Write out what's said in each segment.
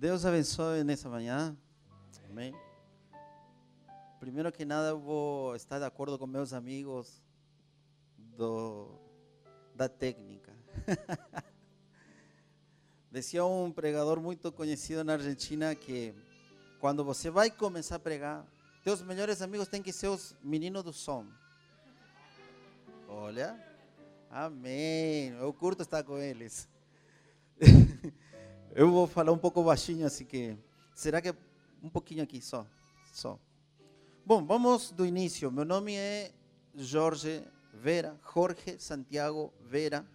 Deus abençoe nessa manhã. Amém. Primeiro que nada, eu vou estar de acordo com meus amigos do, da técnica. Dizia um pregador muito conhecido na Argentina que quando você vai começar a pregar, teus melhores amigos têm que ser os meninos do som. Olha, amém. Eu curto estar com eles. Eu vou falar um pouco baixinho, assim que. Será que um pouquinho aqui só? Só. Bom, vamos do início. Meu nome é Jorge Vera, Jorge Santiago Vera.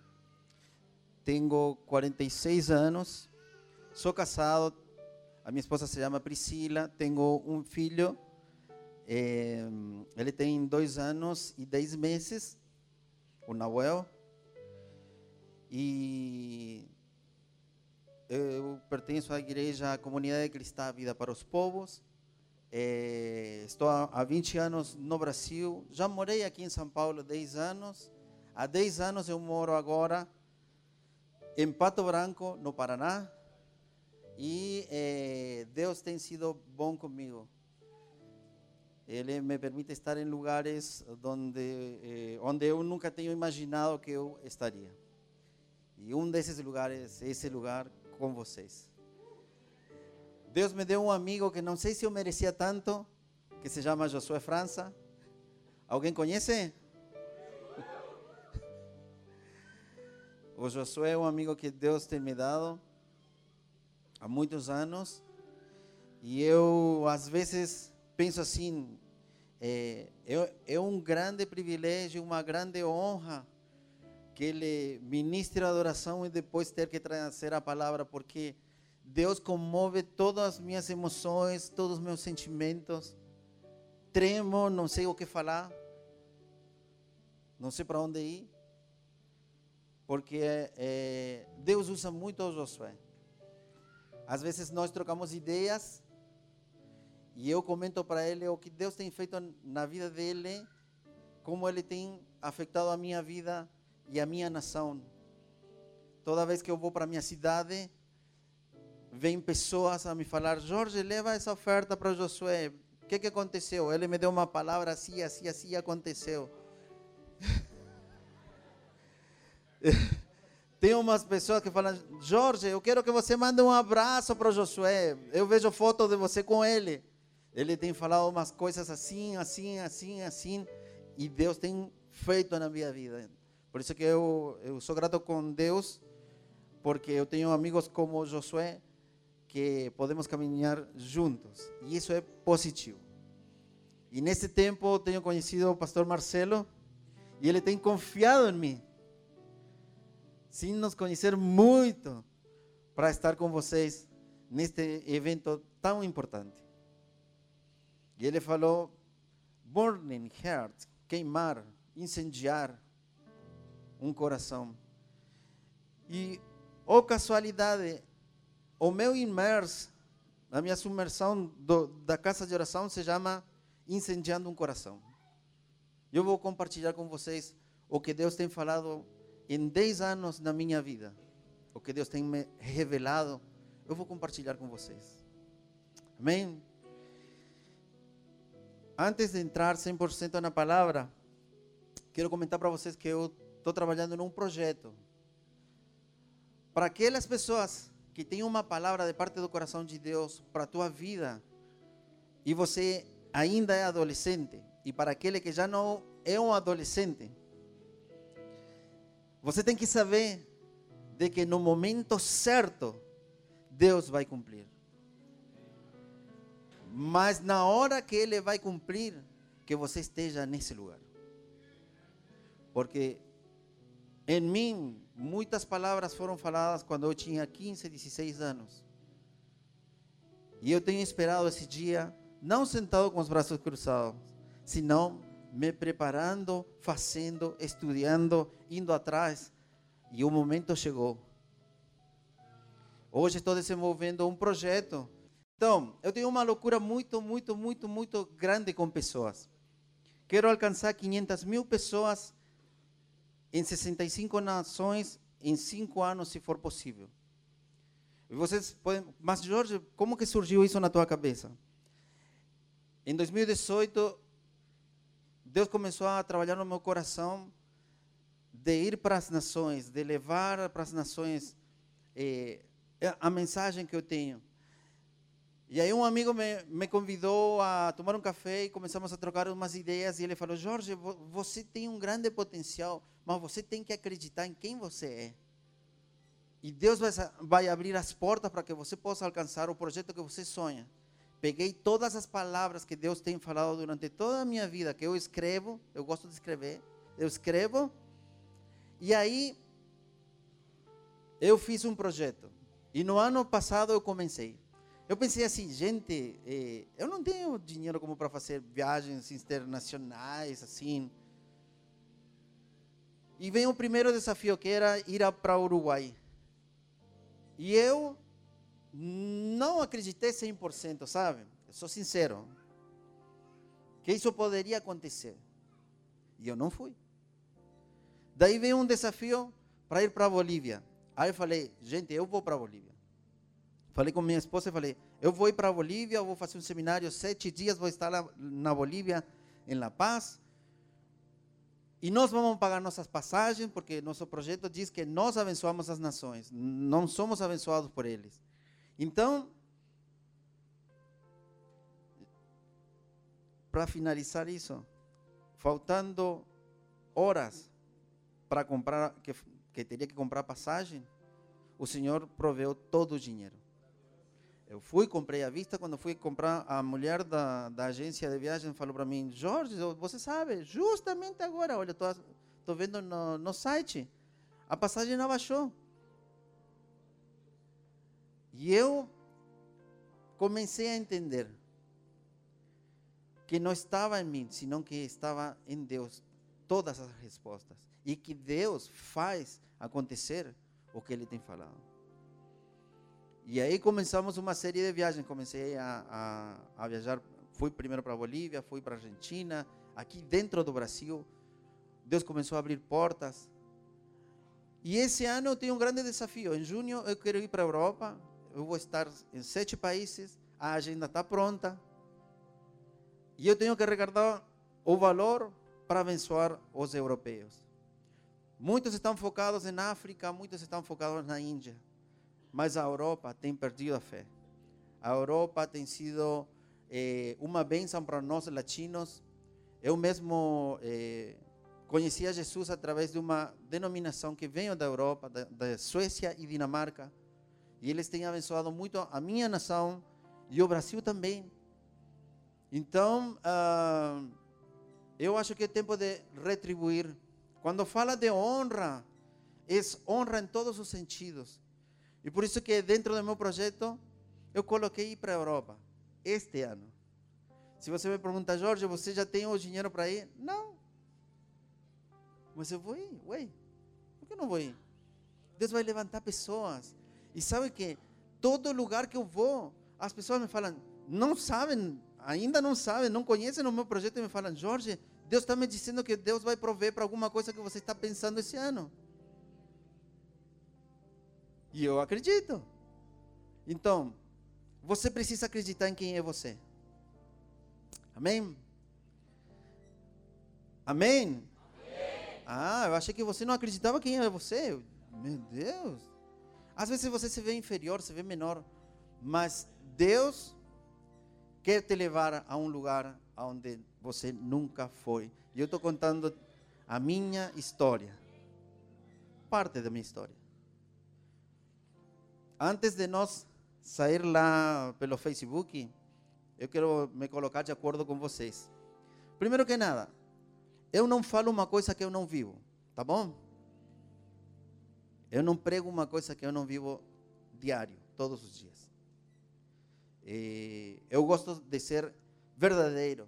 Tenho 46 anos. Sou casado. A minha esposa se chama Priscila. Tenho um filho. É, ele tem dois anos e dez meses. O Nahuel. E eu pertenço à igreja à Comunidade Cristã Vida para os Povos. É, estou há 20 anos no Brasil. Já morei aqui em São Paulo 10 anos. Há 10 anos eu moro agora em Pato Branco, no Paraná. E é, Deus tem sido bom comigo. Ele me permite estar em lugares onde, eh, onde eu nunca tenho imaginado que eu estaria. E um desses lugares esse lugar com vocês. Deus me deu um amigo que não sei se eu merecia tanto, que se chama Josué França. Alguém conhece? O Josué é um amigo que Deus tem me dado há muitos anos. E eu, às vezes, penso assim: é, é, é um grande privilégio, uma grande honra que ele ministre a adoração e depois ter que trazer a palavra, porque Deus comove todas as minhas emoções, todos os meus sentimentos. Tremo, não sei o que falar, não sei para onde ir, porque é, Deus usa muito o Josué. Às vezes nós trocamos ideias e eu comento para ele o que Deus tem feito na vida dele, como ele tem afetado a minha vida e a minha nação. Toda vez que eu vou para a minha cidade, vem pessoas a me falar: Jorge, leva essa oferta para Josué. O que, que aconteceu? Ele me deu uma palavra assim, assim, assim aconteceu. Tem umas pessoas que falam: Jorge, eu quero que você mande um abraço para Josué. Eu vejo foto de você com ele. Ele tem falado umas coisas assim, assim, assim, assim. E Deus tem feito na minha vida. Por isso que eu, eu sou grato com Deus, porque eu tenho amigos como Josué, que podemos caminhar juntos. E isso é positivo. E nesse tempo tenho conhecido o pastor Marcelo, e ele tem confiado em mim, sem nos conhecer muito, para estar com vocês neste evento tão importante. E ele falou: burning heart, queimar, incendiar um coração. E, ou oh casualidade, o meu imerso, a minha submersão do, da casa de oração se chama Incendiando um Coração. Eu vou compartilhar com vocês o que Deus tem falado em 10 anos na minha vida, o que Deus tem me revelado, eu vou compartilhar com vocês. Amém? Antes de entrar 100% na palavra, quero comentar para vocês que eu estou trabalhando num projeto para aquelas pessoas que têm uma palavra de parte do coração de Deus para a tua vida e você ainda é adolescente e para aquele que já não é um adolescente, você tem que saber de que no momento certo Deus vai cumprir. Mas na hora que Ele vai cumprir, que você esteja nesse lugar. Porque em mim, muitas palavras foram faladas quando eu tinha 15, 16 anos. E eu tenho esperado esse dia, não sentado com os braços cruzados, senão me preparando, fazendo, estudando, indo atrás. E o momento chegou. Hoje estou desenvolvendo um projeto. Então, eu tenho uma loucura muito, muito, muito, muito grande com pessoas. Quero alcançar 500 mil pessoas em 65 nações em cinco anos, se for possível. E vocês podem, mas Jorge, como que surgiu isso na tua cabeça? Em 2018, Deus começou a trabalhar no meu coração de ir para as nações, de levar para as nações eh, a mensagem que eu tenho. E aí um amigo me, me convidou a tomar um café e começamos a trocar umas ideias e ele falou, Jorge, você tem um grande potencial, mas você tem que acreditar em quem você é. E Deus vai, vai abrir as portas para que você possa alcançar o projeto que você sonha. Peguei todas as palavras que Deus tem falado durante toda a minha vida, que eu escrevo, eu gosto de escrever, eu escrevo, e aí eu fiz um projeto. E no ano passado eu comecei. Eu pensei assim, gente, eh, eu não tenho dinheiro como para fazer viagens internacionais, assim. E vem o primeiro desafio, que era ir para o Uruguai. E eu não acreditei 100%, sabe? Eu sou sincero. Que isso poderia acontecer. E eu não fui. Daí veio um desafio para ir para a Bolívia. Aí eu falei, gente, eu vou para a Bolívia. Falei com minha esposa e falei, eu vou ir para a Bolívia, vou fazer um seminário, sete dias vou estar lá na Bolívia, em La Paz. E nós vamos pagar nossas passagens, porque nosso projeto diz que nós abençoamos as nações, não somos abençoados por eles. Então, para finalizar isso, faltando horas para comprar, que, que teria que comprar passagem, o Senhor proveu todo o dinheiro. Eu fui, comprei à vista. Quando fui comprar, a mulher da, da agência de viagem falou para mim: Jorge, você sabe, justamente agora, olha, estou vendo no, no site, a passagem não baixou. E eu comecei a entender que não estava em mim, senão que estava em Deus todas as respostas. E que Deus faz acontecer o que Ele tem falado. E aí começamos uma série de viagens. Comecei a, a, a viajar, fui primeiro para a Bolívia, fui para a Argentina, aqui dentro do Brasil. Deus começou a abrir portas. E esse ano eu tenho um grande desafio. Em junho eu quero ir para a Europa. Eu vou estar em sete países. A agenda está pronta. E eu tenho que arrecadar o valor para abençoar os europeus. Muitos estão focados em África, muitos estão focados na Índia mas a Europa tem perdido a fé. A Europa tem sido eh, uma bênção para nós latinos. Eu mesmo eh, conhecia Jesus através de uma denominação que veio da Europa, da, da Suécia e Dinamarca. E eles têm abençoado muito a minha nação e o Brasil também. Então, uh, eu acho que é tempo de retribuir. Quando fala de honra, é honra em todos os sentidos. E por isso que dentro do meu projeto, eu coloquei ir para a Europa, este ano. Se você me pergunta, Jorge, você já tem o dinheiro para ir? Não. Mas eu vou ir, ué. Por que não vou ir? Deus vai levantar pessoas. E sabe que todo lugar que eu vou, as pessoas me falam, não sabem, ainda não sabem, não conhecem o meu projeto e me falam, Jorge, Deus está me dizendo que Deus vai prover para alguma coisa que você está pensando esse ano. E eu acredito. Então, você precisa acreditar em quem é você. Amém? Amém? Amém? Ah, eu achei que você não acreditava quem é você. Meu Deus. Às vezes você se vê inferior, se vê menor, mas Deus quer te levar a um lugar onde você nunca foi. E eu estou contando a minha história, parte da minha história. Antes de nós sair lá pelo Facebook, eu quero me colocar de acordo com vocês. Primeiro que nada, eu não falo uma coisa que eu não vivo, tá bom? Eu não prego uma coisa que eu não vivo diário, todos os dias. E eu gosto de ser verdadeiro.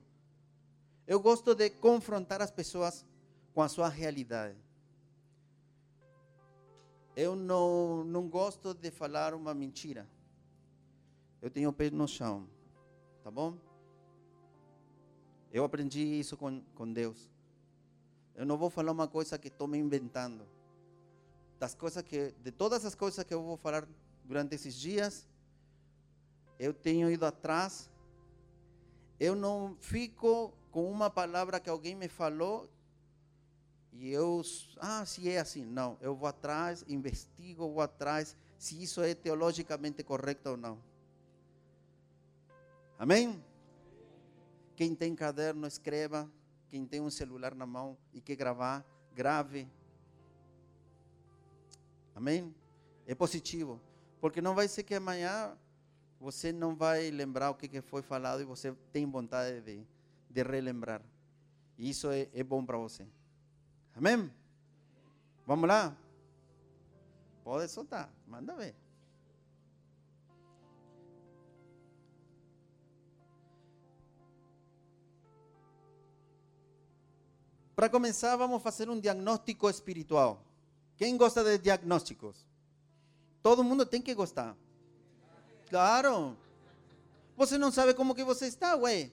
Eu gosto de confrontar as pessoas com a sua realidade eu não, não gosto de falar uma mentira. Eu tenho o pé no chão, tá bom? Eu aprendi isso com, com Deus. Eu não vou falar uma coisa que estou me inventando. Das coisas que, de todas as coisas que eu vou falar, durante esses dias. Eu tenho ido atrás. Eu não fico com uma palavra que alguém me falou e eu, ah, se é assim. Não, eu vou atrás, investigo, vou atrás se isso é teologicamente correto ou não. Amém? Quem tem caderno, escreva. Quem tem um celular na mão e quer gravar, grave. Amém? É positivo. Porque não vai ser que amanhã você não vai lembrar o que foi falado e você tem vontade de, de relembrar. E isso é, é bom para você. Amém? Vamos lá? Pode soltar, manda ver. Para começar, vamos fazer um diagnóstico espiritual. Quem gosta de diagnósticos? Todo mundo tem que gostar. Claro. Você não sabe como que você está, ué.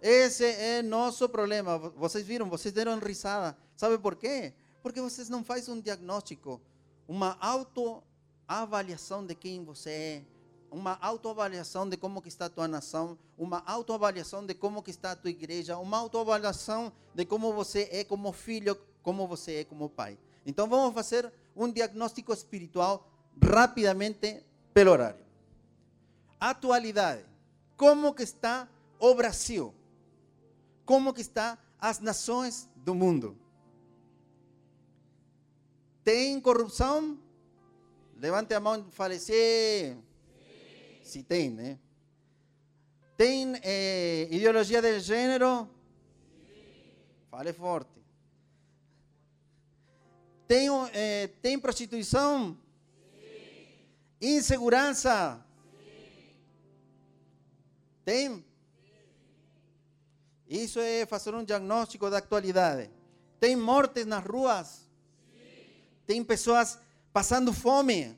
Esse é nosso problema. Vocês viram, vocês deram risada. Sabe por quê? Porque vocês não fazem um diagnóstico, uma autoavaliação de quem você é, uma autoavaliação de como que está a tua nação, uma autoavaliação de como que está a tua igreja, uma autoavaliação de como você é como filho, como você é como pai. Então vamos fazer um diagnóstico espiritual rapidamente pelo horário. Atualidade. Como que está o Brasil? Como que está as nações do mundo? Tem corrupção? Levante a mão e fale sim. Se tem, né? Tem eh, ideologia de gênero? Fale forte. Tem, eh, tem prostituição? Insegurança? Tem? Isso é fazer um diagnóstico da atualidade. Tem mortes nas ruas? Tem pessoas passando fome?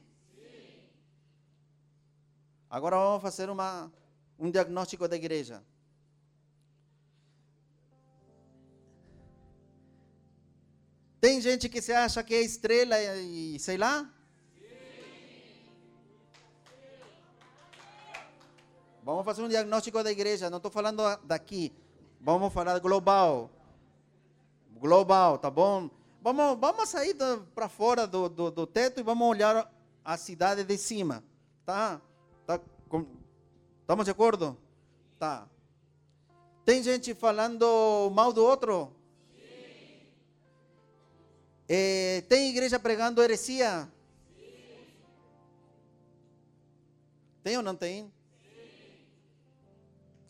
Agora vamos fazer uma, um diagnóstico da igreja. Tem gente que se acha que é estrela e sei lá? Vamos fazer um diagnóstico da igreja. Não estou falando daqui. Vamos falar global. Global, tá bom? Vamos, vamos sair para fora do, do, do teto e vamos olhar a cidade de cima. Tá? Tá, com, estamos de acordo? Tá. Tem gente falando mal do outro? É, tem igreja pregando heresia? Sim. Tem ou não tem?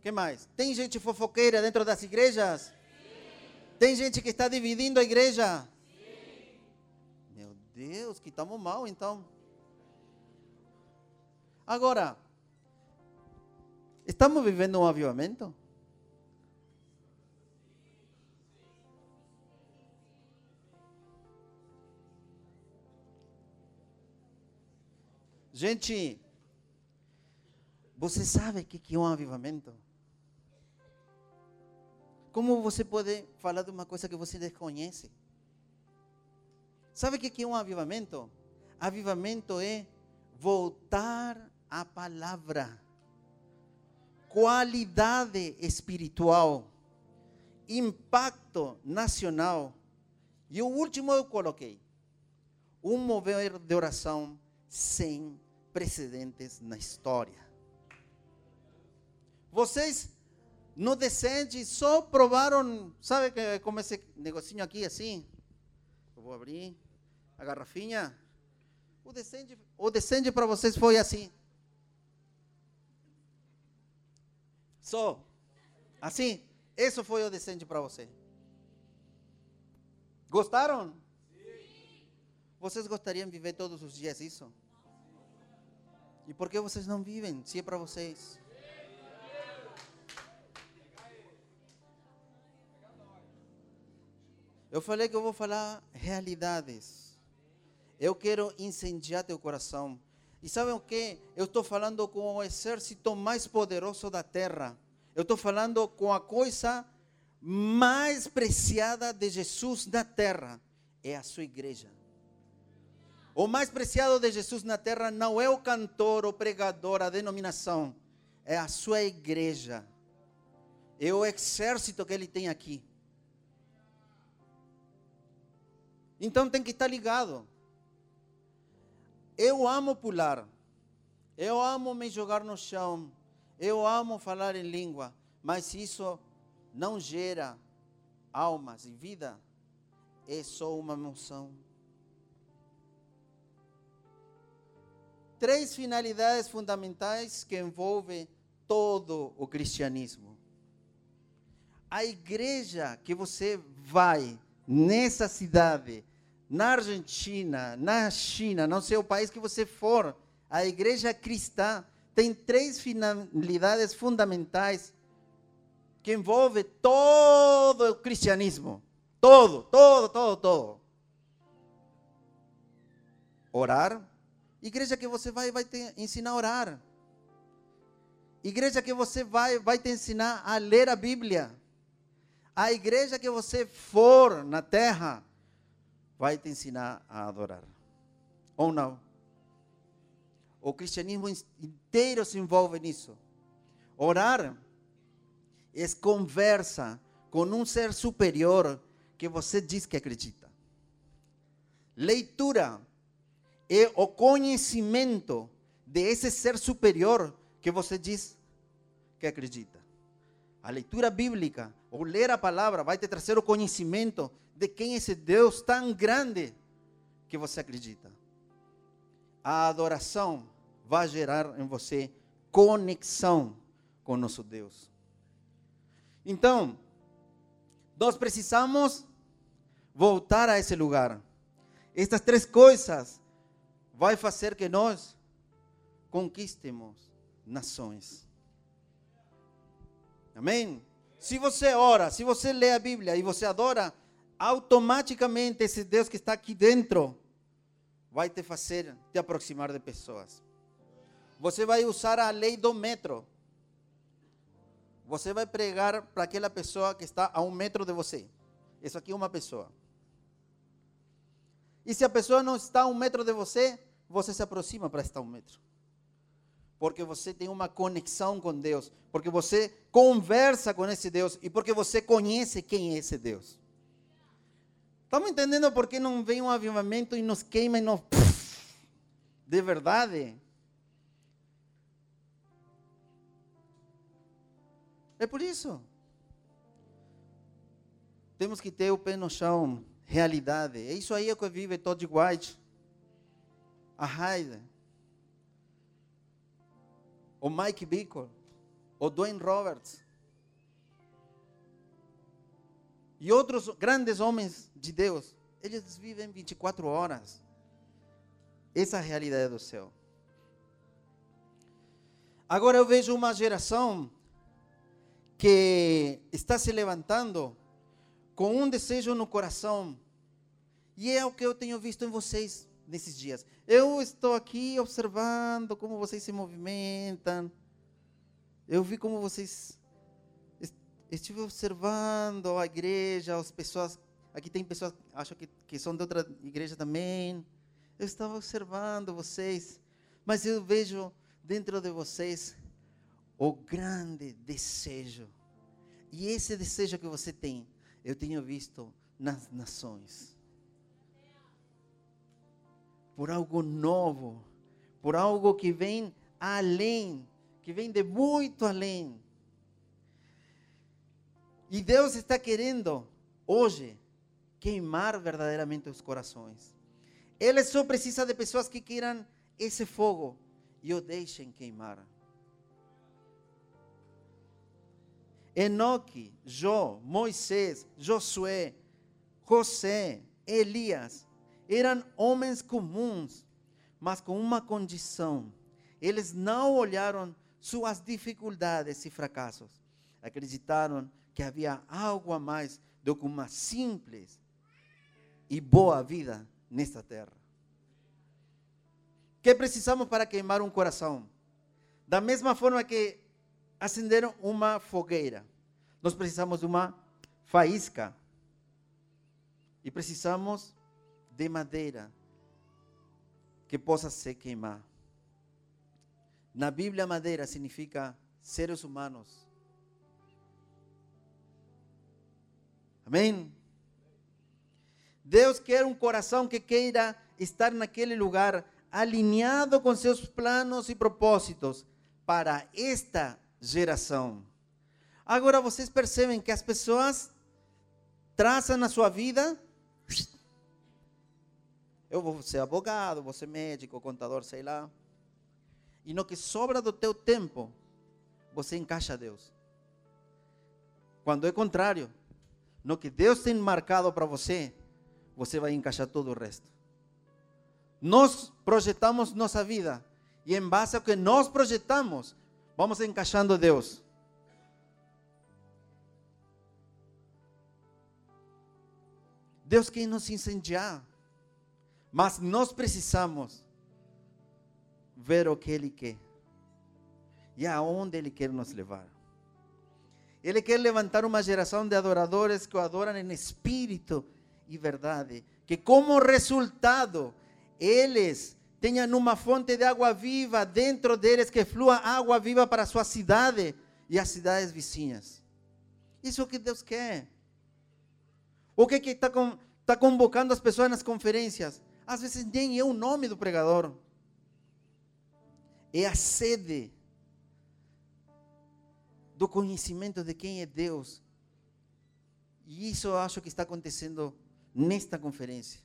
Que mais? Tem gente fofoqueira dentro das igrejas? Sim. Tem gente que está dividindo a igreja? Sim. Meu Deus, que estamos mal então. Agora, estamos vivendo um avivamento? Gente, você sabe o que é um avivamento? Como você pode falar de uma coisa que você desconhece? Sabe o que é um avivamento? Avivamento é voltar a palavra, qualidade espiritual, impacto nacional. E o último eu coloquei, um mover de oração sem precedentes na história. Vocês no Descende só provaram, sabe que como esse negocinho aqui assim? Eu vou abrir a garrafinha. O Descende, o Descende para vocês foi assim. Só. Assim. Isso foi o decente para você. Gostaram? Sim. Vocês gostariam de viver todos os dias isso? E por que vocês não vivem se é para vocês? Eu falei que eu vou falar realidades. Eu quero incendiar teu coração. E sabem o que? Eu estou falando com o exército mais poderoso da terra. Eu estou falando com a coisa mais preciada de Jesus na terra. É a sua igreja. O mais preciado de Jesus na terra não é o cantor, o pregador, a denominação, é a sua igreja. É o exército que ele tem aqui. Então tem que estar ligado. Eu amo pular. Eu amo me jogar no chão. Eu amo falar em língua. Mas isso não gera almas e vida, é só uma emoção. Três finalidades fundamentais que envolvem todo o cristianismo. A igreja que você vai nessa cidade, na Argentina, na China, não sei o país que você for, a igreja cristã tem três finalidades fundamentais que envolve todo o cristianismo. Todo, todo, todo, todo. Orar. Igreja que você vai, vai te ensinar a orar. Igreja que você vai, vai te ensinar a ler a Bíblia. A igreja que você for na terra vai te ensinar a adorar. Ou não? O cristianismo inteiro se envolve nisso. Orar é conversa com um ser superior que você diz que acredita. Leitura é o conhecimento desse ser superior que você diz que acredita. A leitura bíblica, ou ler a palavra, vai te trazer o conhecimento de quem é esse Deus tão grande que você acredita. A adoração vai gerar em você conexão com nosso Deus. Então, nós precisamos voltar a esse lugar. Estas três coisas vai fazer que nós conquistemos nações. Amém? Se você ora, se você lê a Bíblia e você adora, automaticamente esse Deus que está aqui dentro vai te fazer te aproximar de pessoas. Você vai usar a lei do metro. Você vai pregar para aquela pessoa que está a um metro de você. Isso aqui é uma pessoa. E se a pessoa não está a um metro de você, você se aproxima para estar a um metro. Porque você tem uma conexão com Deus. Porque você conversa com esse Deus. E porque você conhece quem é esse Deus. Estamos entendendo por que não vem um avivamento e nos queima e nos. De verdade. É por isso. Temos que ter o pé no chão, realidade. É isso aí que vive Todd White, a Hyde, o Mike Bickle, o Dwayne Roberts. E outros grandes homens de Deus, eles vivem 24 horas. Essa é a realidade do céu. Agora eu vejo uma geração que está se levantando com um desejo no coração. E é o que eu tenho visto em vocês nesses dias. Eu estou aqui observando como vocês se movimentam. Eu vi como vocês estive observando a igreja, as pessoas. Aqui tem pessoas, acho que, que são de outra igreja também. Eu estava observando vocês, mas eu vejo dentro de vocês o grande desejo. E esse desejo que você tem, eu tenho visto nas nações. Por algo novo, por algo que vem além, que vem de muito além. E Deus está querendo hoje queimar verdadeiramente os corações. Ele só precisa de pessoas que queiram esse fogo e o deixem queimar. Enoque, Jó, Moisés, Josué, José, Elias, eram homens comuns, mas com uma condição. Eles não olharam suas dificuldades e fracassos. Acreditaram que havia algo a mais do que uma simples e boa vida nesta terra. O que precisamos para queimar um coração? Da mesma forma que acenderam uma fogueira. Nós precisamos de uma faísca. E precisamos de madeira. que possa se queimar. Na Bíblia, madeira significa seres humanos. Amém? Deus quer um coração que queira estar naquele lugar alinhado com seus planos e propósitos para esta geração. Agora vocês percebem que as pessoas traçam na sua vida. Eu vou ser advogado, vou ser médico, contador, sei lá. E no que sobra do teu tempo, você encaixa Deus. Quando é contrário, no que Deus tem marcado para você, você vai encaixar todo o resto. Nós projetamos nossa vida e em base ao que nós projetamos, vamos encaixando Deus. Deus quer nos incendiar, mas nós precisamos ver o que Ele quer e aonde Ele quer nos levar. Ele quer levantar uma geração de adoradores que o adoram em espírito e verdade, que como resultado eles tenham uma fonte de água viva dentro deles, que flua água viva para a sua cidade e as cidades vizinhas. Isso é o que Deus quer. O que que está com, tá convocando as pessoas nas conferências? Às vezes nem é o nome do pregador. É a sede do conhecimento de quem é Deus. E isso eu acho que está acontecendo nesta conferência.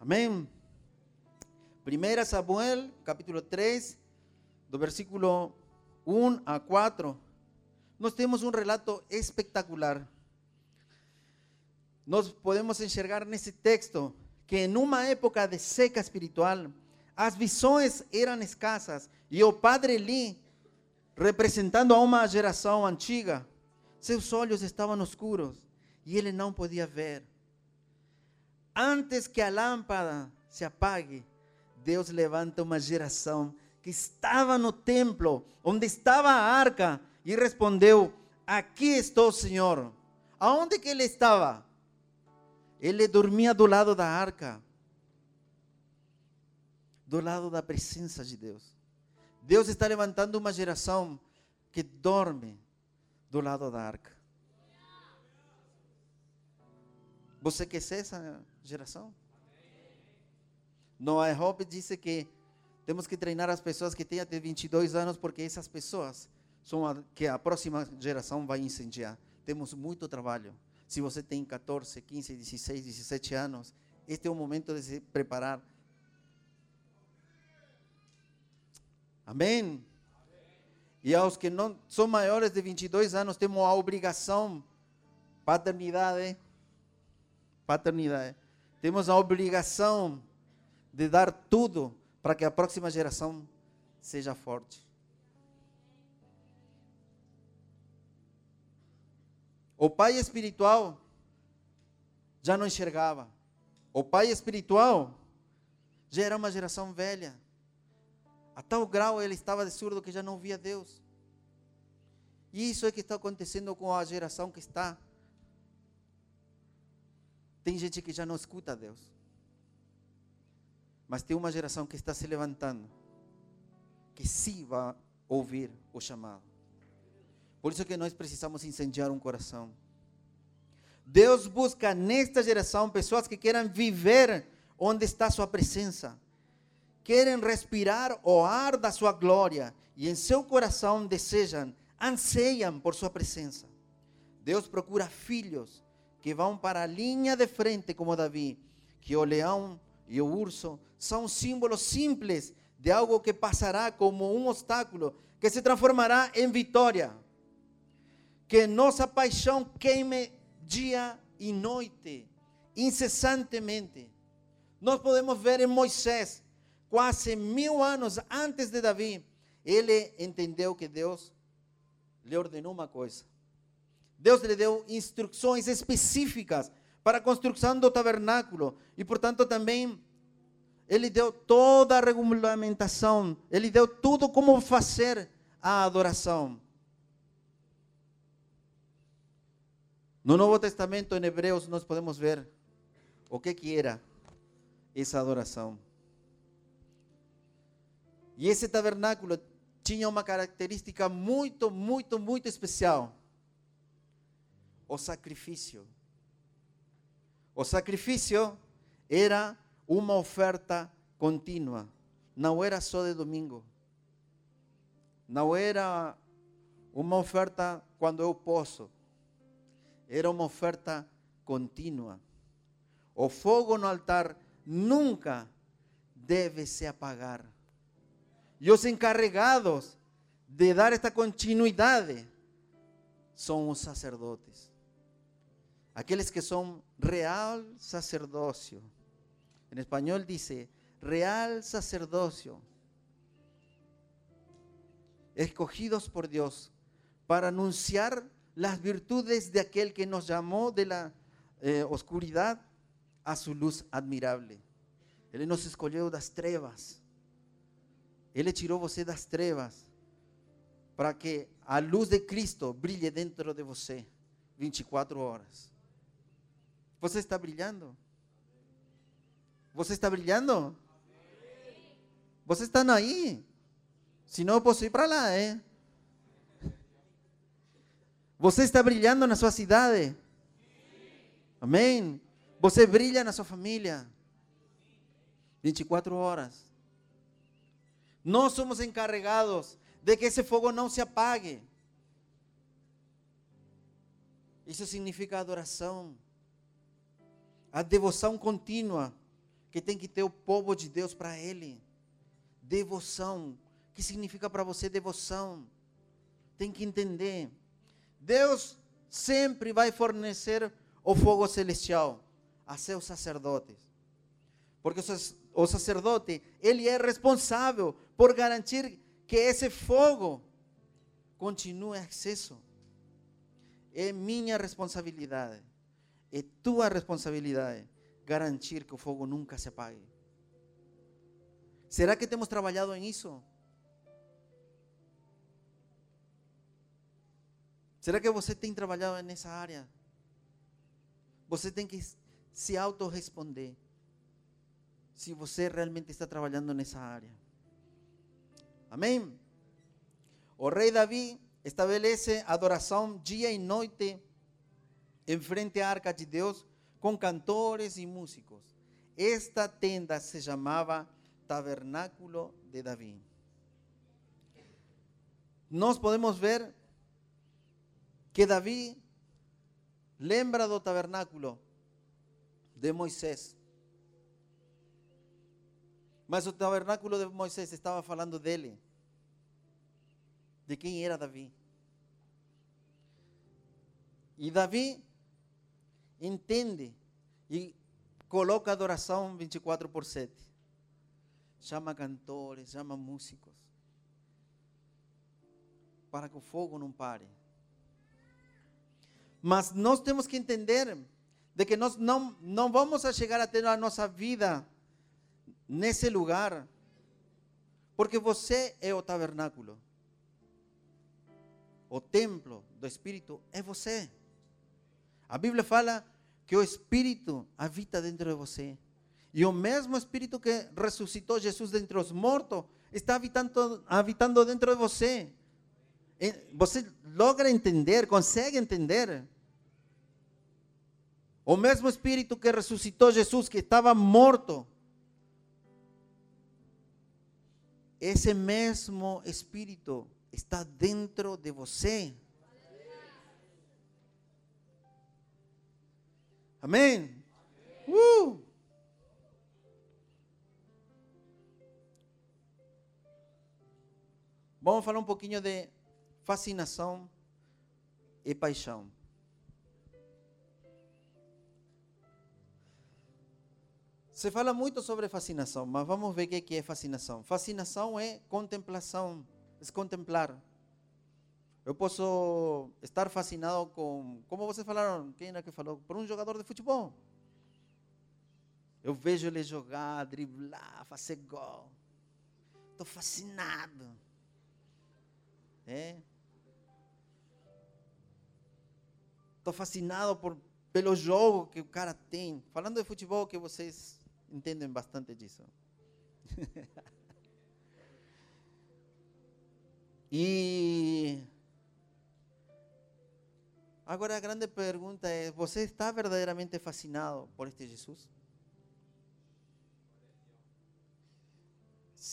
Amém? 1 Samuel, capítulo 3, do versículo 1 a 4, nós temos um relato espetacular nós podemos enxergar nesse texto que em uma época de seca espiritual, as visões eram escassas e o padre Lee, representando a uma geração antiga, seus olhos estavam escuros e ele não podia ver. Antes que a lâmpada se apague, Deus levanta uma geração que estava no templo, onde estava a arca, e respondeu: Aqui estou, Senhor. Aonde que ele estava? Ele dormia do lado da arca, do lado da presença de Deus. Deus está levantando uma geração que dorme do lado da arca. Você quer ser essa geração? Noah Hope disse que temos que treinar as pessoas que têm até 22 anos, porque essas pessoas são a, que a próxima geração vai incendiar. Temos muito trabalho. Se você tem 14, 15, 16, 17 anos, este é o momento de se preparar. Amém? E aos que não são maiores de 22 anos, temos a obrigação, paternidade, paternidade, temos a obrigação de dar tudo para que a próxima geração seja forte. O pai espiritual já não enxergava. O pai espiritual já era uma geração velha. A tal grau ele estava de surdo que já não via Deus. E isso é que está acontecendo com a geração que está. Tem gente que já não escuta Deus. Mas tem uma geração que está se levantando, que sim vai ouvir o chamado. Por isso que nós precisamos incendiar um coração. Deus busca nesta geração pessoas que queiram viver onde está sua presença. Querem respirar o ar da sua glória e em seu coração desejam, anseiam por sua presença. Deus procura filhos que vão para a linha de frente como Davi, que o leão e o urso são símbolos simples de algo que passará como um obstáculo, que se transformará em vitória que nossa paixão queime dia e noite, incessantemente. Nós podemos ver em Moisés, quase mil anos antes de Davi, ele entendeu que Deus lhe ordenou uma coisa. Deus lhe deu instruções específicas para a construção do tabernáculo e, portanto, também ele deu toda a regulamentação, ele deu tudo como fazer a adoração. No Novo Testamento, em Hebreus, nós podemos ver o que que era essa adoração. E esse tabernáculo tinha uma característica muito, muito, muito especial: o sacrifício. O sacrifício era uma oferta contínua, não era só de domingo, não era uma oferta quando eu posso, era uma oferta contínua. O fogo no altar nunca deve se apagar. E os encarregados de dar esta continuidade são os sacerdotes. Aqueles que são real sacerdócio. En español dice real sacerdocio, escogidos por Dios para anunciar las virtudes de aquel que nos llamó de la eh, oscuridad a su luz admirable. Ele nos escolheu das trevas. Ele tirou você das trevas para que a luz de Cristo brilhe dentro de você 24 horas. Você está brilhando? Você está brilhando? Vocês estão aí? Não, eu posso ir para lá, hein? Você está brilhando na sua cidade? Amém? Você brilha na sua família? 24 horas. Nós somos encarregados de que esse fogo não se apague. Isso significa adoração. A devoção contínua que tem que ter o povo de Deus para Ele. Devoção. O que significa para você devoção? Tem que entender. Deus sempre vai fornecer o fogo celestial a seus sacerdotes. Porque o sacerdote, ele é responsável por garantir que esse fogo continue aceso. É minha responsabilidade, é tua responsabilidade garantir que o fogo nunca se apague. Será que temos trabalhado em isso? Será que você tem trabalhado nessa área? Você tem que se autorresponder se você realmente está trabalhando nessa área. Amém? O rei Davi estabelece adoração dia e noite em frente à arca de Deus com cantores e músicos. Esta tenda se chamava Tabernáculo de Davi. Nós podemos ver que Davi lembra do tabernáculo de Moisés. Mas o tabernáculo de Moisés estava falando dele, de quem era Davi. E Davi entende e coloca adoração 24 por 7. Chama cantores, chama músicos. Para que o fogo não pare. Mas nós temos que entender de que nós não, não vamos a chegar a ter a nossa vida nesse lugar, porque você é o tabernáculo. O templo do Espírito é você. A Bíblia fala que o Espírito habita dentro de você. E o mesmo Espírito que ressuscitou Jesus dentre os mortos está habitando, habitando dentro de você. Você logra entender, consegue entender? O mesmo Espírito que ressuscitou Jesus, que estava morto, esse mesmo Espírito está dentro de você. Amém? Uh! Vamos falar um de fascinação e paixão. Se fala muito sobre fascinação, mas vamos ver o que é fascinação. Fascinação é contemplação, é contemplar. Eu posso estar fascinado com, como vocês falaram, quem era que falou? Por um jogador de futebol. Eu vejo ele jogar, driblar, fazer gol. Estou fascinado. É. Estou fascinado por, pelo jogo que o cara tem. Falando de futebol, que vocês entendem bastante disso. e agora a grande pergunta é: você está verdadeiramente fascinado por este Jesus?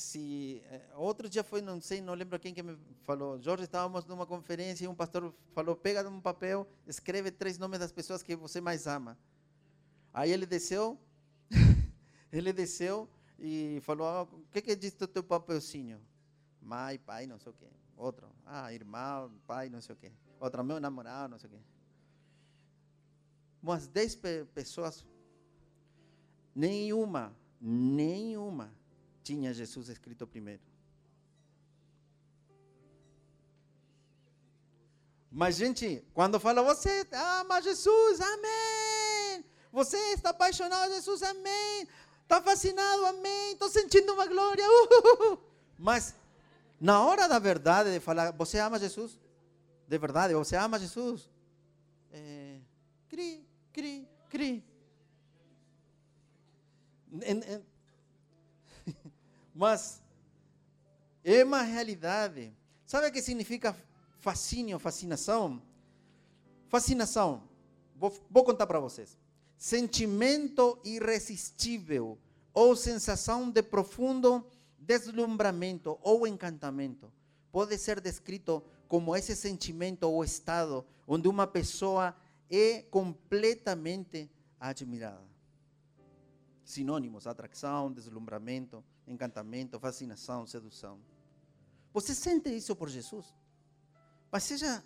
Se eh, outro dia foi, não sei, não lembro quem que me falou. Jorge, estávamos numa conferência e um pastor falou: pega um papel, escreve três nomes das pessoas que você mais ama. Aí ele desceu, ele desceu e falou: o que que diz o teu papelzinho? Mãe, pai, não sei o quê. Outro, ah, irmão, pai, não sei o quê. Outro, meu namorado, não sei o quê. Umas dez pe pessoas, nenhuma, nenhuma tinha Jesus escrito primeiro. Mas, gente, quando fala, você ama Jesus, amém. Você está apaixonado por Jesus, amém. Está fascinado, amém. Estou sentindo uma glória. Mas, na hora da verdade, de falar, você ama Jesus? De verdade, você ama Jesus? É, cri, cri, cri. En, en, mas é uma realidade. Sabe o que significa fascínio, fascinação? Fascinação, vou, vou contar para vocês. Sentimento irresistível ou sensação de profundo deslumbramento ou encantamento pode ser descrito como esse sentimento ou estado onde uma pessoa é completamente admirada. Sinônimos: atração, deslumbramento, encantamento, fascinação, sedução. Você sente isso por Jesus? Mas seja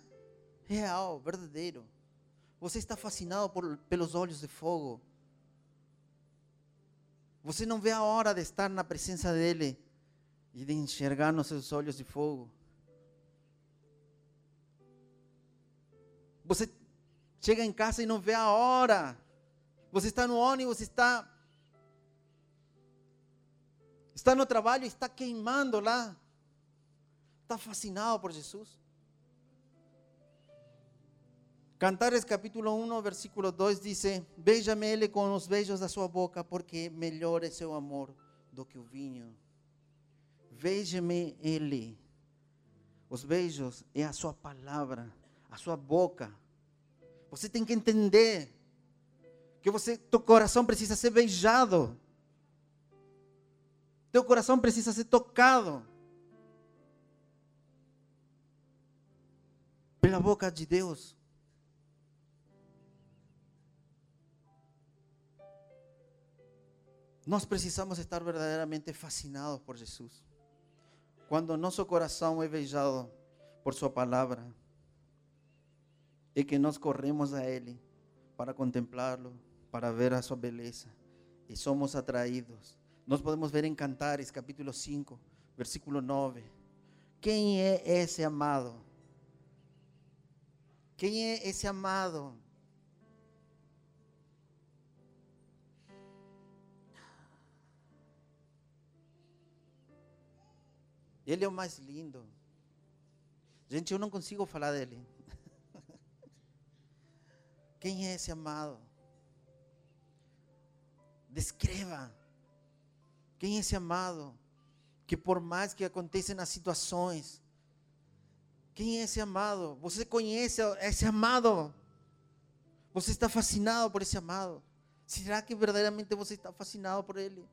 real, verdadeiro. Você está fascinado por, pelos olhos de fogo. Você não vê a hora de estar na presença dele e de enxergar nos seus olhos de fogo. Você chega em casa e não vê a hora. Você está no ônibus, está Está no trabalho está queimando lá. Está fascinado por Jesus. Cantares capítulo 1, versículo 2 diz: Beija-me ele com os beijos da sua boca, porque melhor é seu amor do que o vinho. Veja-me ele. Os beijos é a sua palavra, a sua boca. Você tem que entender que você, teu coração precisa ser beijado. Teu coração precisa ser tocado pela boca de Deus. Nós precisamos estar verdadeiramente fascinados por Jesus. Quando nosso coração é beijado por Sua palavra, é que nós corremos a Ele para contemplá-lo, para ver a Sua beleza, e somos atraídos nós podemos ver em Cantares, capítulo 5, versículo 9. Quem é esse amado? Quem é esse amado? Ele é o mais lindo. Gente, eu não consigo falar dele. Quem é esse amado? Descreva. Quem é esse amado? Que por mais que aconteçam as situações, quem é esse amado? Você conhece esse amado? Você está fascinado por esse amado? Será que verdadeiramente você está fascinado por ele?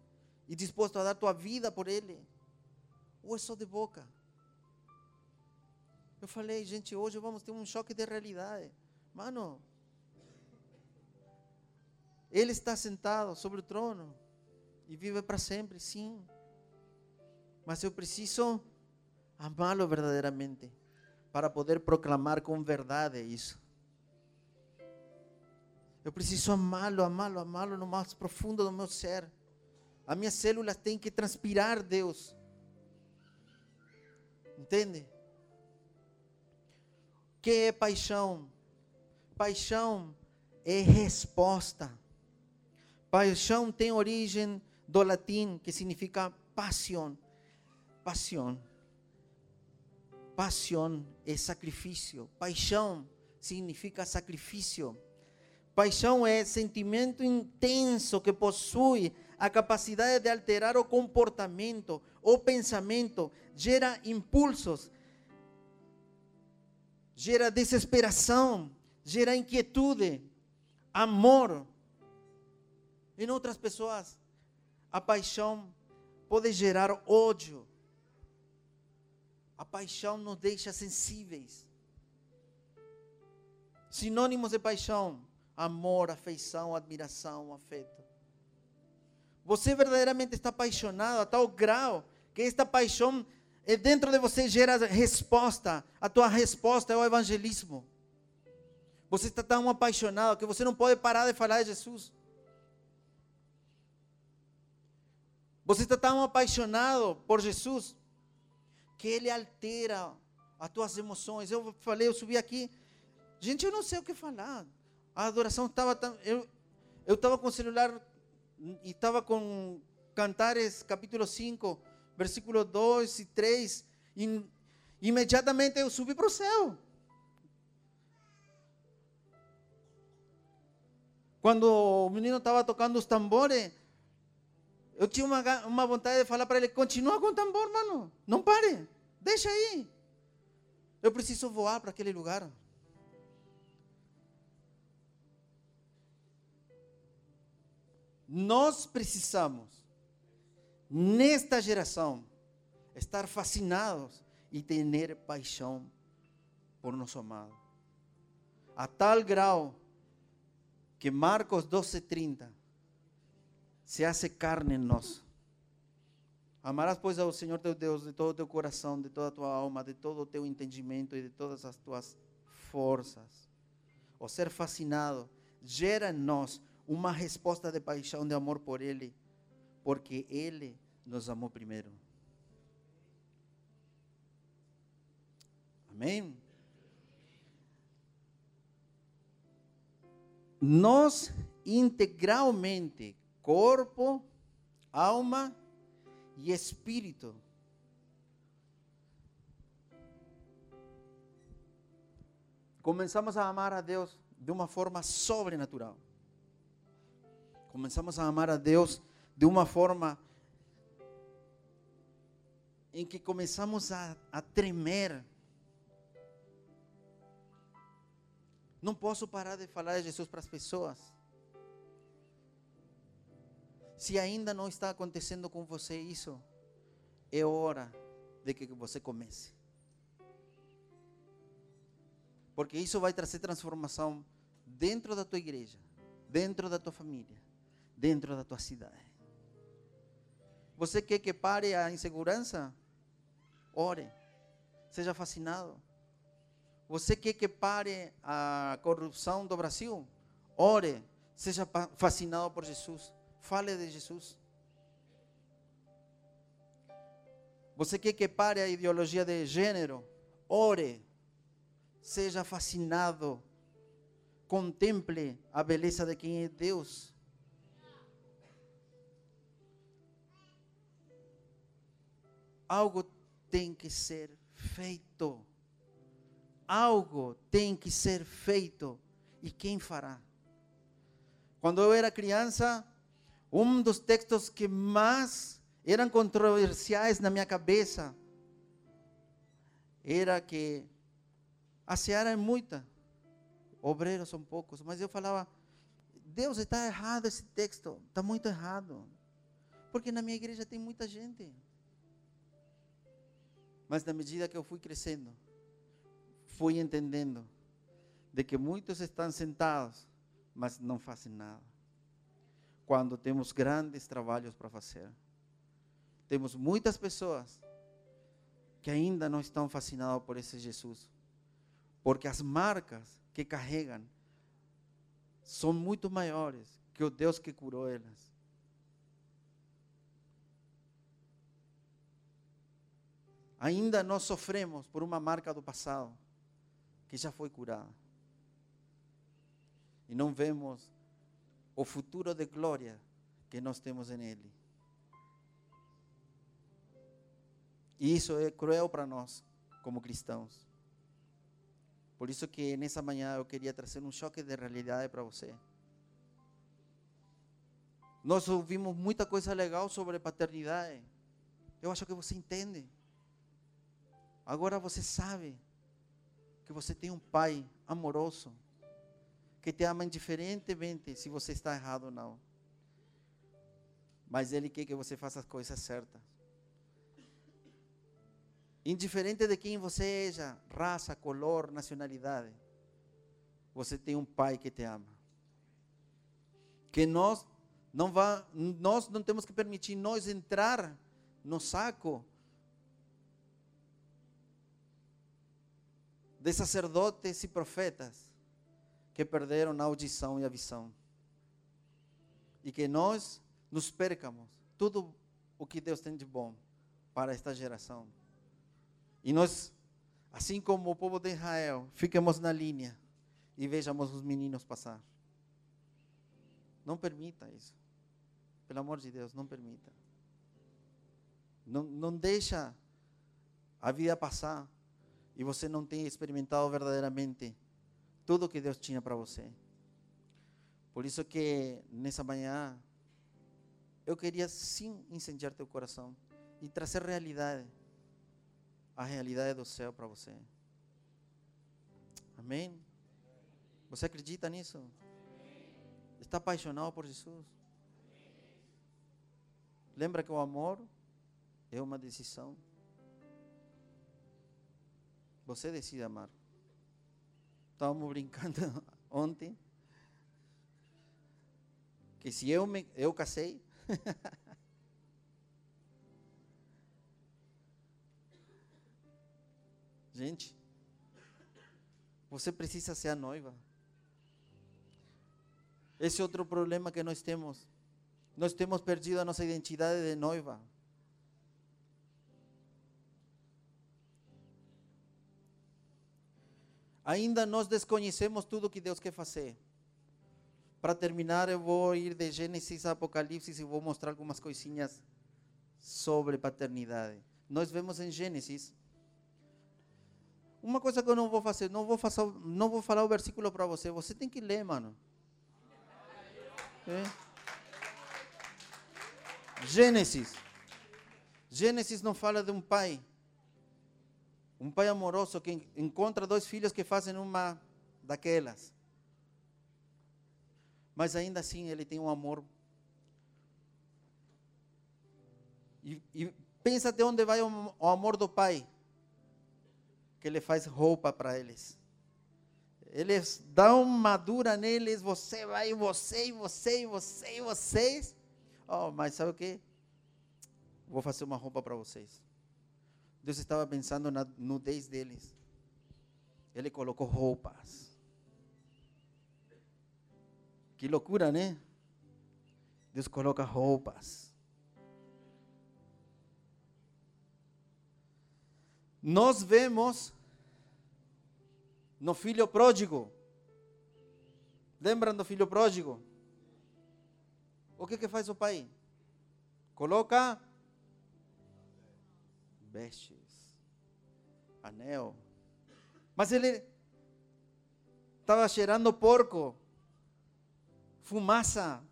E disposto a dar tua vida por ele? Ou é só de boca? Eu falei, gente, hoje vamos ter um choque de realidade. Mano, ele está sentado sobre o trono e vive para sempre, sim. Mas eu preciso amá-lo verdadeiramente para poder proclamar com verdade isso. Eu preciso amá-lo, amá-lo, amá-lo no mais profundo do meu ser. As minhas células têm que transpirar Deus. Entende? O que é paixão? Paixão é resposta. Paixão tem origem do latim que significa pasión. Pasión. Pasión é sacrifício. Paixão significa sacrifício. Paixão é sentimento intenso que possui a capacidade de alterar o comportamento, o pensamento, gera impulsos, gera desesperação, gera inquietude, amor. Em outras pessoas, a paixão pode gerar ódio. A paixão nos deixa sensíveis. Sinônimos de paixão: amor, afeição, admiração, afeto. Você verdadeiramente está apaixonado a tal grau que esta paixão eh, dentro de você gera resposta. A tua resposta é o evangelismo. Você está tão apaixonado que você não pode parar de falar de Jesus. Você está tão apaixonado por Jesus que ele altera as tuas emoções. Eu falei, eu subi aqui, gente, eu não sei o que falar. A adoração estava tão. Eu estava com o celular e estava com Cantares capítulo 5, versículo 2 e 3. E imediatamente eu subi para o céu. Quando o menino estava tocando os tambores, eu tinha uma, uma vontade de falar para ele: continua com o tambor, mano. Não pare. Deixa aí. Eu preciso voar para aquele lugar. Nós precisamos, nesta geração, estar fascinados e ter paixão por nosso amado. A tal grau que Marcos 12:30 se hace carne en nós. Amarás, pois, ao Senhor teu Deus de todo o teu coração, de toda a tua alma, de todo o teu entendimento e de todas as tuas forças. O ser fascinado gera em nós uma resposta de paixão, de amor por Ele, porque Ele nos amou primeiro. Amém? Nós integralmente corpo, alma e espírito. Começamos a amar a Deus de uma forma sobrenatural. Começamos a amar a Deus de uma forma em que começamos a, a tremer. Não posso parar de falar de Jesus para as pessoas. Se ainda não está acontecendo com você isso, é hora de que você comece. Porque isso vai trazer transformação dentro da tua igreja, dentro da tua família, dentro da tua cidade. Você quer que pare a insegurança? Ore. Seja fascinado. Você quer que pare a corrupção do Brasil? Ore. Seja fascinado por Jesus. Fale de Jesus. Você quer que pare a ideologia de gênero? Ore. Seja fascinado. Contemple a beleza de quem é Deus. Algo tem que ser feito. Algo tem que ser feito. E quem fará? Quando eu era criança, um dos textos que mais eram controversiais na minha cabeça era que a seara é muita, obreiros são poucos, mas eu falava, Deus está errado esse texto, está muito errado, porque na minha igreja tem muita gente. Mas na medida que eu fui crescendo, fui entendendo de que muitos estão sentados, mas não fazem nada quando temos grandes trabalhos para fazer. Temos muitas pessoas que ainda não estão fascinadas por esse Jesus, porque as marcas que carregam são muito maiores que o Deus que curou elas. Ainda nós sofremos por uma marca do passado que já foi curada. E não vemos o futuro de glória que nós temos nele. E isso é cruel para nós, como cristãos. Por isso que nessa manhã eu queria trazer um choque de realidade para você. Nós ouvimos muita coisa legal sobre paternidade. Eu acho que você entende. Agora você sabe que você tem um pai amoroso, que te ama indiferentemente se você está errado ou não. Mas ele quer que você faça as coisas certas. Indiferente de quem você seja, raça, color, nacionalidade, você tem um pai que te ama. Que nós não vá, nós não temos que permitir nós entrar no saco de sacerdotes e profetas que perderam a audição e a visão. E que nós nos percamos tudo o que Deus tem de bom para esta geração. E nós, assim como o povo de Israel, fiquemos na linha e vejamos os meninos passar. Não permita isso. Pelo amor de Deus, não permita. Não, não deixa a vida passar e você não tem experimentado verdadeiramente tudo que Deus tinha para você. Por isso que nessa manhã eu queria sim incendiar teu coração e trazer realidade, a realidade do céu para você. Amém? Você acredita nisso? Está apaixonado por Jesus? Lembra que o amor é uma decisão. Você decide amar. Estávamos brincando ontem que se eu me eu casei Gente, você precisa ser a noiva. Esse é outro problema que nós temos. Nós temos perdido a nossa identidade de noiva. Ainda nós desconhecemos tudo que Deus quer fazer. Para terminar, eu vou ir de Gênesis a Apocalipse e vou mostrar algumas coisinhas sobre paternidade. Nós vemos em Gênesis. Uma coisa que eu não vou fazer, não vou, fazer, não vou falar o versículo para você, você tem que ler, mano. É. Gênesis. Gênesis não fala de um pai. Um pai amoroso que encontra dois filhos que fazem uma daquelas. Mas ainda assim ele tem um amor. E, e pensa até onde vai o, o amor do pai. Que ele faz roupa para eles. Eles dão madura neles, você vai, você, e você, e você, e vocês. Oh, mas sabe o que? Vou fazer uma roupa para vocês. Deus estava pensando na nudez deles. Ele colocou roupas. Que loucura, né? Deus coloca roupas. Nós vemos no filho pródigo. Lembram do filho pródigo? O que, que faz o pai? Coloca vestes, anel. Mas ele estava cheirando porco, fumaça.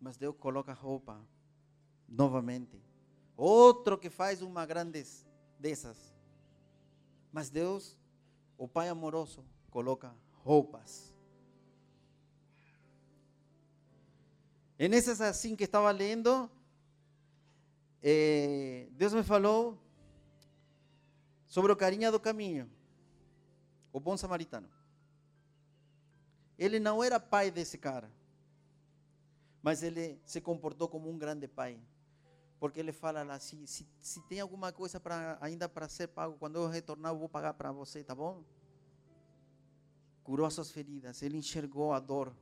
Mas Deus coloca roupa novamente. Outro que faz uma grande dessas. Mas Deus, o Pai amoroso, coloca roupas. E nessas assim que estava lendo, eh, Deus me falou sobre o carinha do caminho, o bom samaritano. Ele não era pai desse cara, mas ele se comportou como um grande pai. Porque ele fala lá, se, se, se tem alguma coisa pra, ainda para ser pago, quando eu retornar eu vou pagar para você, tá bom? Curou as suas feridas, ele enxergou a dor.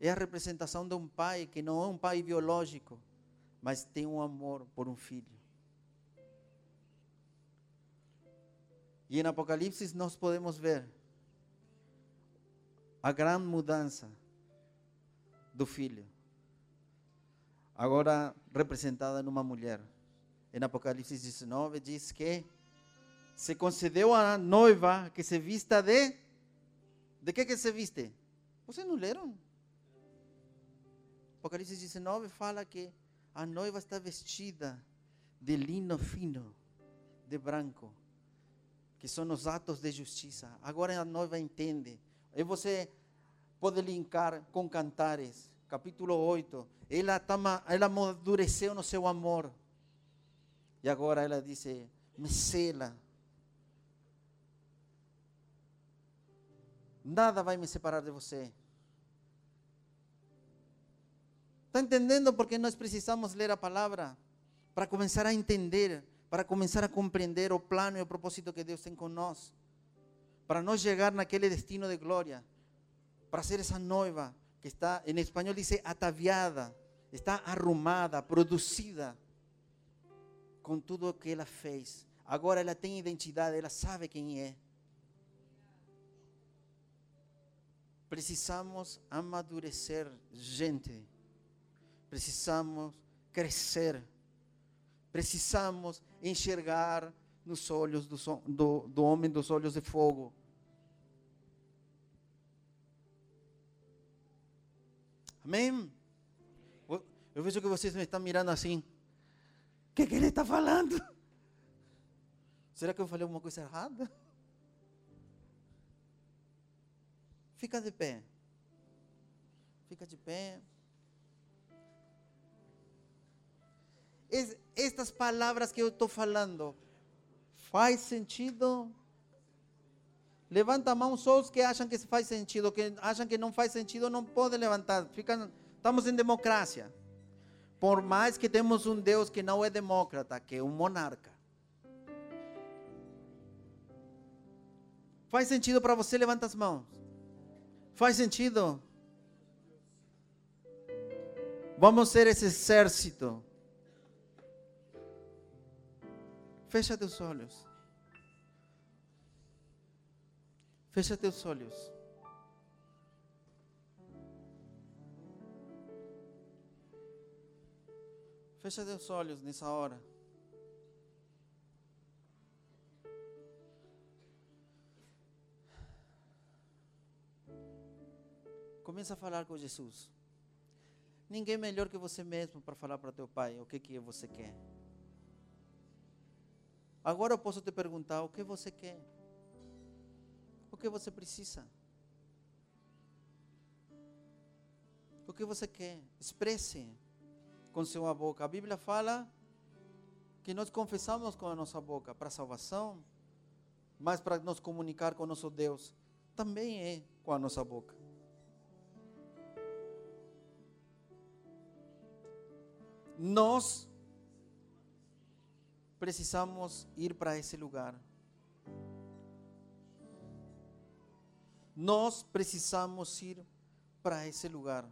É a representação de um pai que não é um pai biológico, mas tem um amor por um filho. E em Apocalipse nós podemos ver a grande mudança do filho agora representada numa mulher. Em Apocalipse 19 diz que se concedeu a noiva que se vista de. De que que se viste? Vocês não leram? Apocalipse 19 fala que a noiva está vestida de lino fino, de branco, que são os atos de justiça. Agora a noiva entende. E você pode linkar com Cantares, capítulo 8. Ela, tama, ela amadureceu no seu amor. E agora ela diz: me sela. Nada vai me separar de você. Está entendendo porque nós precisamos ler a palavra? Para começar a entender, para começar a compreender o plano e o propósito que Deus tem nós. Para nós chegar naquele destino de glória. Para ser essa noiva que está, em espanhol diz ataviada, está arrumada, produzida com tudo o que ela fez. Agora ela tem identidade, ela sabe quem é. Precisamos amadurecer, gente. Precisamos crescer. Precisamos enxergar nos olhos do, do, do homem dos olhos de fogo. Amém? Eu vejo que vocês me estão mirando assim. O que, que ele está falando? Será que eu falei alguma coisa errada? Fica de pé. Fica de pé. Estas palavras que eu estou falando, faz sentido? Levanta a mão só os que acham que faz sentido, que acham que não faz sentido, não pode levantar. Fica, estamos em democracia. Por mais que temos um Deus que não é democrata, que é um monarca. Faz sentido para você? Levanta as mãos. Faz sentido? Vamos ser esse exército Fecha teus olhos. Fecha teus olhos. Fecha teus olhos nessa hora. Começa a falar com Jesus. Ninguém melhor que você mesmo para falar para teu pai o que, que você quer. Agora eu posso te perguntar: o que você quer? O que você precisa? O que você quer? Expresse com sua boca. A Bíblia fala que nós confessamos com a nossa boca para salvação, mas para nos comunicar com o nosso Deus também é com a nossa boca. Nós precisamos ir para esse lugar. Nós precisamos ir para esse lugar.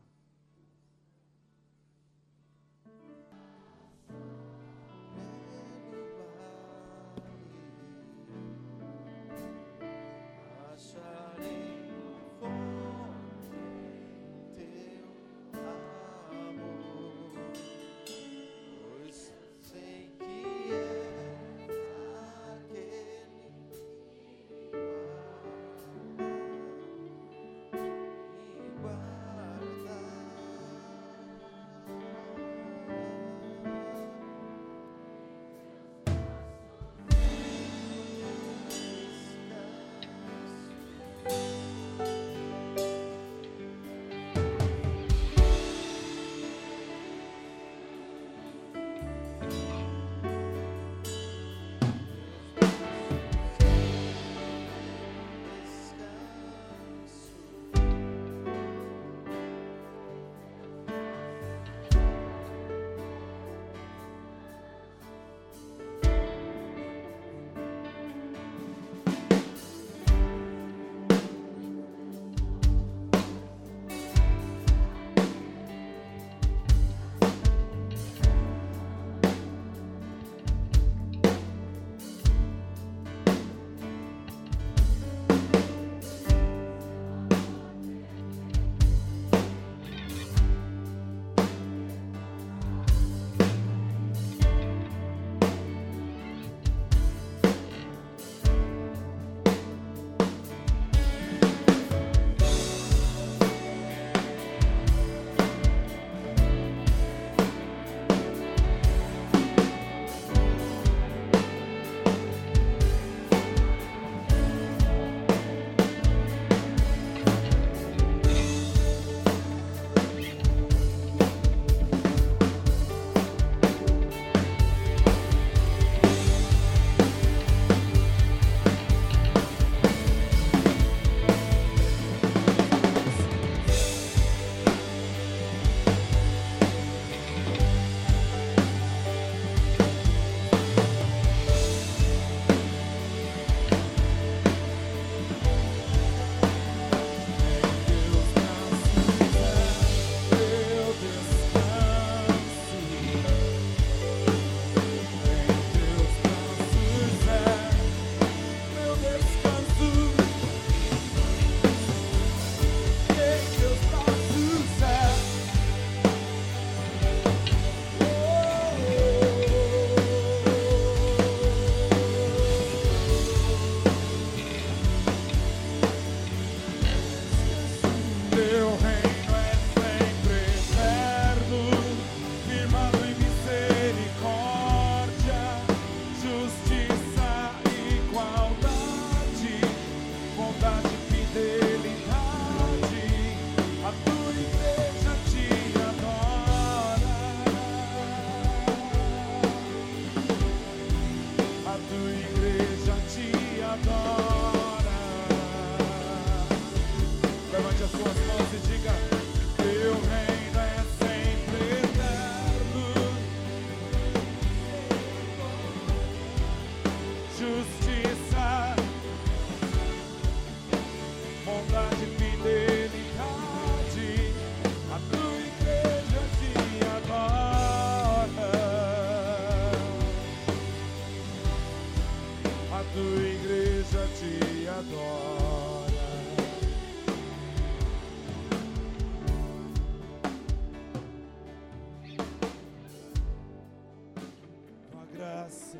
Graça.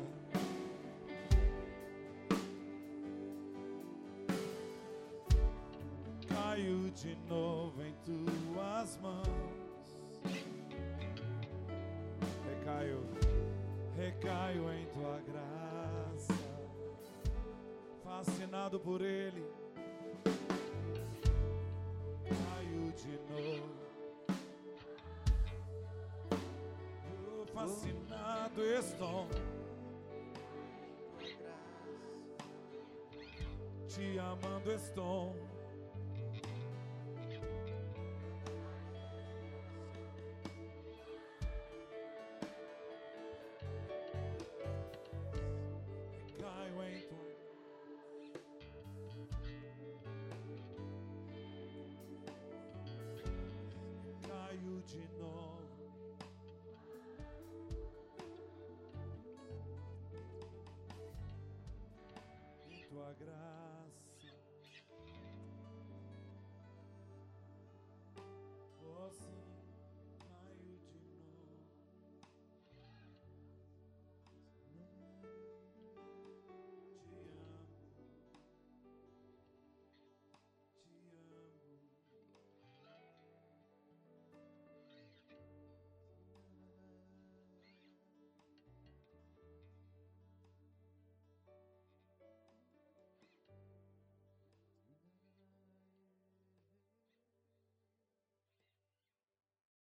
Caiu de novo em tuas mãos. Recaiu, recaiu em tua graça. Fascinado por ele. Caiu de novo. Fascinado estou. Te amando estou. Caio em tua Caio de novo.